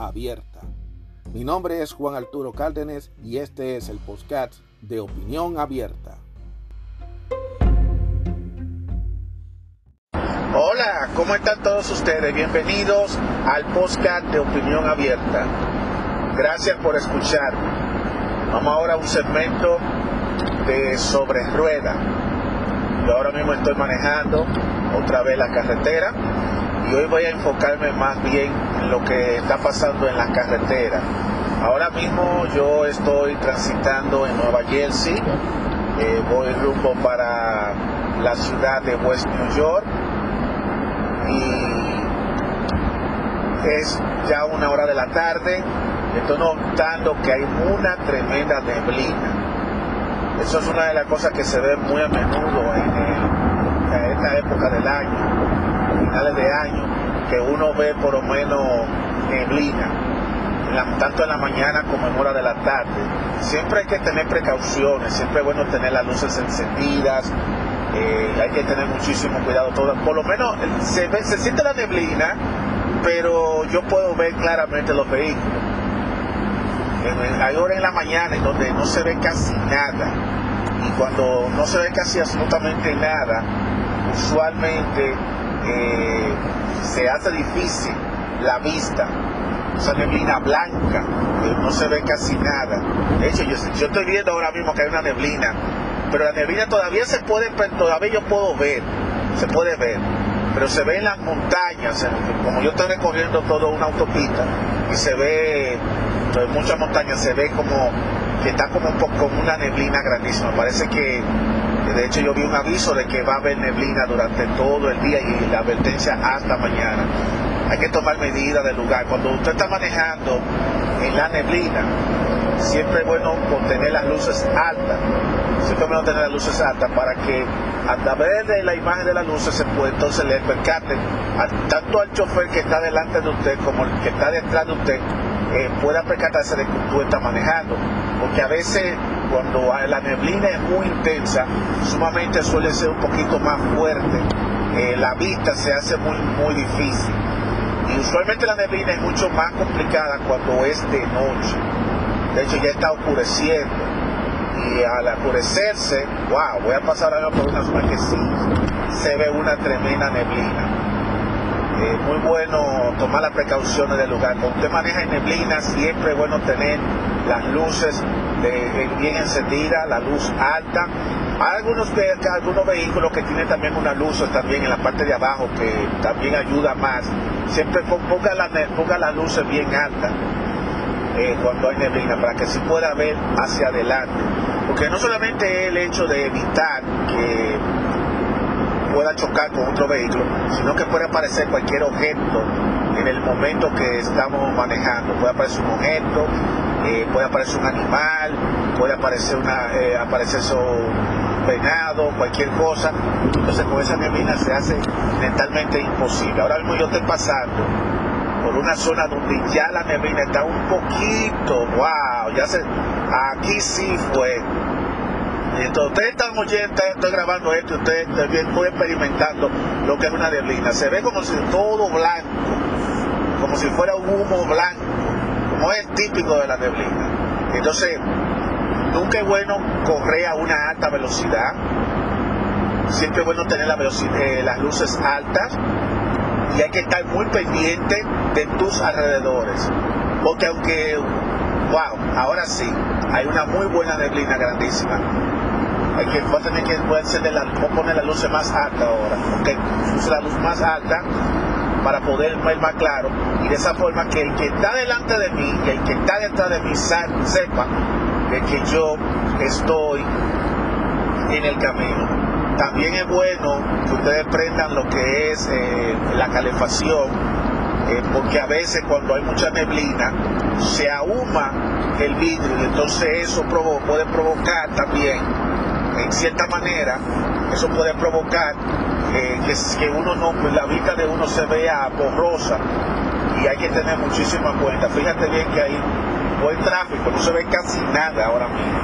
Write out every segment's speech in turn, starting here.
abierta. Mi nombre es Juan Arturo Cárdenas y este es el podcast de Opinión Abierta. Hola, ¿cómo están todos ustedes? Bienvenidos al podcast de Opinión Abierta. Gracias por escuchar. Vamos ahora a un segmento de sobre rueda. Yo ahora mismo estoy manejando otra vez la carretera y hoy voy a enfocarme más bien en lo que está pasando en la carretera. Ahora mismo yo estoy transitando en Nueva Jersey, eh, voy rumbo para la ciudad de West New York y es ya una hora de la tarde, estoy notando que hay una tremenda neblina. Eso es una de las cosas que se ve muy a menudo en, esta época del año, finales de año, que uno ve por lo menos neblina, tanto en la mañana como en hora de la tarde. Siempre hay que tener precauciones, siempre es bueno tener las luces encendidas, eh, hay que tener muchísimo cuidado. Todo. Por lo menos se, ve, se siente la neblina, pero yo puedo ver claramente los vehículos. hay horas en la mañana en donde no se ve casi nada. Y cuando no se ve casi absolutamente nada, usualmente eh, se hace difícil la vista. Esa neblina blanca, no se ve casi nada. De hecho, yo, estoy viendo ahora mismo que hay una neblina pero la neblina todavía se puede, todavía yo puedo ver, se puede ver, pero se ve en las montañas, como yo estoy recorriendo toda una autopista y se ve en muchas montañas, se ve como que está como una neblina grandísima, parece que de hecho yo vi un aviso de que va a haber neblina durante todo el día y la advertencia hasta mañana. Hay que tomar medidas del lugar. Cuando usted está manejando en la neblina, siempre es bueno tener las luces altas siempre es bueno tener las luces altas para que a través de la imagen de las luces se puede entonces le percate tanto al chofer que está delante de usted como el que está detrás de usted eh, pueda percatarse de que tú estás manejando porque a veces cuando la neblina es muy intensa sumamente suele ser un poquito más fuerte. Eh, la vista se hace muy muy difícil. Y usualmente la neblina es mucho más complicada cuando es de noche. De hecho ya está oscureciendo. Y al oscurecerse, wow, voy a pasar ahora por una zona que sí se ve una tremenda neblina. Eh, muy bueno tomar las precauciones del lugar. Cuando usted maneja en neblina, siempre es bueno tener las luces bien encendidas, la luz alta. Hay algunos, algunos vehículos que tienen también una luz también en la parte de abajo que también ayuda más. Siempre ponga, la, ponga las luces bien altas eh, cuando hay neblina, para que se pueda ver hacia adelante. Porque no solamente el hecho de evitar que pueda chocar con otro vehículo, sino que puede aparecer cualquier objeto en el momento que estamos manejando. Puede aparecer un objeto, eh, puede aparecer un animal, puede aparecer una, eh, aparecer un venado, cualquier cosa. Entonces con esa neblina se hace mentalmente imposible. Ahora mismo yo estoy pasando por una zona donde ya la neblina está un poquito, wow, ya se, aquí sí fue. Entonces ustedes están oyendo, estoy grabando esto, ustedes también estoy experimentando lo que es una neblina. Se ve como si todo blanco, como si fuera un humo blanco, como es típico de la neblina. Entonces, nunca es bueno correr a una alta velocidad. Siempre es bueno tener eh, las luces altas y hay que estar muy pendiente de tus alrededores. Porque aunque, wow, ahora sí, hay una muy buena neblina grandísima. Hay que, va a tener que poner la luz más alta ahora, porque use la luz más alta para poder ver más claro y de esa forma que el que está delante de mí y el que está detrás de mí sepa de que yo estoy en el camino. También es bueno que ustedes prendan lo que es eh, la calefacción eh, porque a veces cuando hay mucha neblina se ahuma el vidrio y entonces eso puede provocar también, en cierta manera, eso puede provocar eh, que, uno no, la vista de uno se vea borrosa y hay que tener muchísima cuenta. Fíjate bien que hay buen tráfico, no se ve casi nada ahora mismo.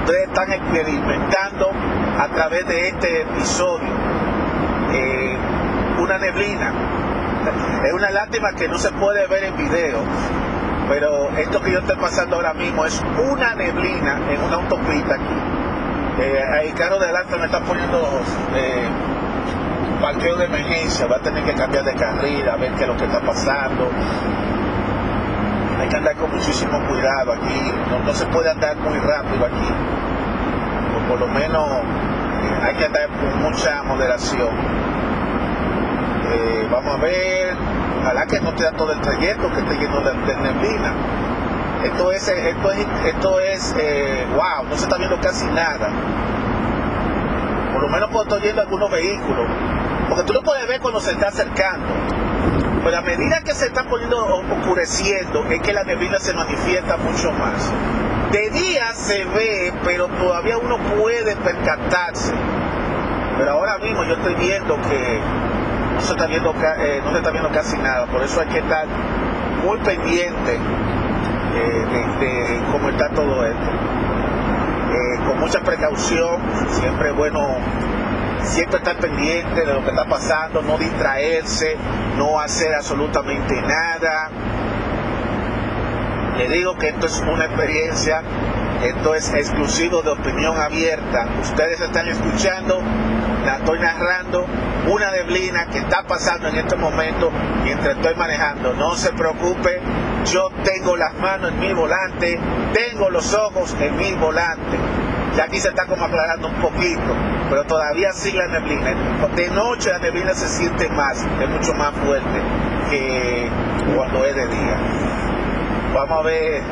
Ustedes están experimentando a través de este episodio eh, una neblina. Es una lástima que no se puede ver en video, pero esto que yo estoy pasando ahora mismo es una neblina en una autopista aquí. Eh, el carro de adelante me está poniendo eh, parqueo de emergencia, va a tener que cambiar de carril, a ver qué es lo que está pasando. Hay que andar con muchísimo cuidado aquí, no, se puede andar muy rápido aquí. Por lo menos eh, hay que andar con mucha moderación. Eh, vamos a ver, ojalá que no da todo el trayecto, que esté lleno de, neblina. Esto es, esto es, esto es eh, wow, no se está viendo casi nada. Por lo menos cuando estoy viendo algunos vehículos porque tú lo puedes ver cuando se está acercando. Pero a medida que se está poniendo oscureciendo, es que la neblina se manifiesta mucho más. De día se ve, pero todavía uno puede percatarse. Pero ahora mismo yo estoy viendo que no se está viendo, eh, no se está viendo casi nada. Por eso hay que estar muy pendiente de, cómo está todo esto. Eh, con mucha precaución, siempre bueno siempre estar pendiente de lo que está pasando, no distraerse, no hacer absolutamente nada. Le digo que esto es una experiencia, esto es exclusivo de opinión abierta. Ustedes están escuchando, la estoy narrando, una neblina que está pasando en este momento mientras estoy manejando. No se preocupe, yo tengo las manos en mi volante, tengo los ojos en mi volante. Ya aquí se está como aclarando un poquito, pero todavía sigue la neblina. De noche la neblina se siente más, es mucho más fuerte que cuando es de día. Vamos a ver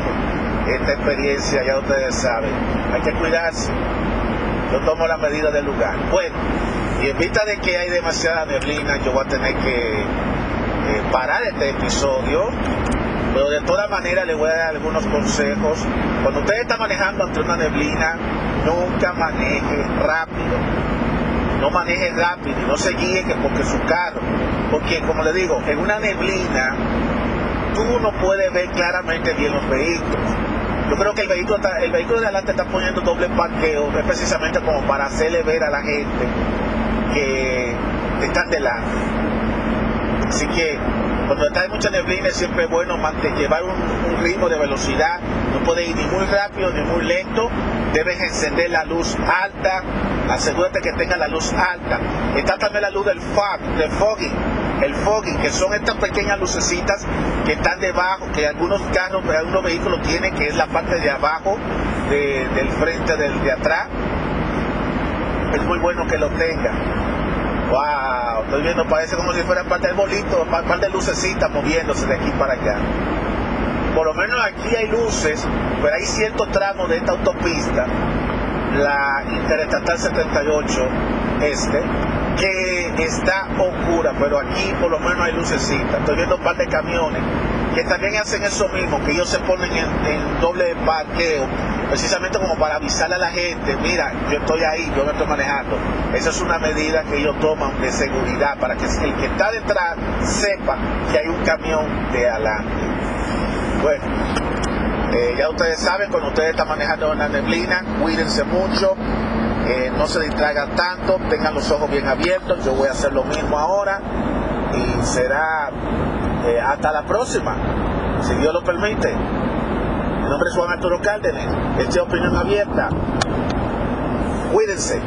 esta experiencia, ya ustedes saben. Hay que cuidarse. Yo tomo la medida del lugar. Bueno, y en vista de que hay demasiada neblina, yo voy a tener que eh, parar este episodio pero de todas maneras le voy a dar algunos consejos. Cuando usted está manejando ante una neblina, nunca maneje rápido. No maneje rápido y no se guíe que porque su carro. Porque como le digo, en una neblina tú no puedes ver claramente bien los vehículos. Yo creo que el vehículo, el vehículo de adelante está poniendo doble parqueo, es precisamente como para hacerle ver a la gente que están delante. Así que cuando en mucha neblina es siempre bueno llevar un, ritmo de velocidad. No puedes ir ni muy rápido ni muy lento. Debes encender la luz alta. Asegúrate que tenga la luz alta. Está también la luz del fog, del fogging. El fogging, que son estas pequeñas lucecitas que están debajo, que algunos carros, algunos vehículos tienen, que es la parte de abajo del frente del, de atrás. Es muy bueno que lo tenga Wow, estoy viendo, parece como si fuera parte del bolito, parte de lucecitas moviéndose de aquí para allá. Por lo menos aquí hay luces, pero hay ciertos tramos de esta autopista, la Interestatal 78 Este, que está oscura, pero aquí por lo menos hay lucecitas. Estoy viendo un par de camiones que también hacen eso mismo, que ellos se ponen en, doble parqueo, precisamente como para avisarle a la gente, mira, yo estoy ahí, yo no estoy manejando. Esa es una medida que ellos toman de seguridad, para que el que está detrás sepa que hay un camión de adelante. Bueno, eh, ya ustedes saben, cuando ustedes están manejando en la neblina, cuídense mucho, eh, no se distraigan tanto, tengan los ojos bien abiertos, yo voy a hacer lo mismo ahora y será eh, hasta la próxima, si Dios lo permite. Mi nombre es Juan Arturo Cárdenas, esta es Opinión Abierta. Cuídense.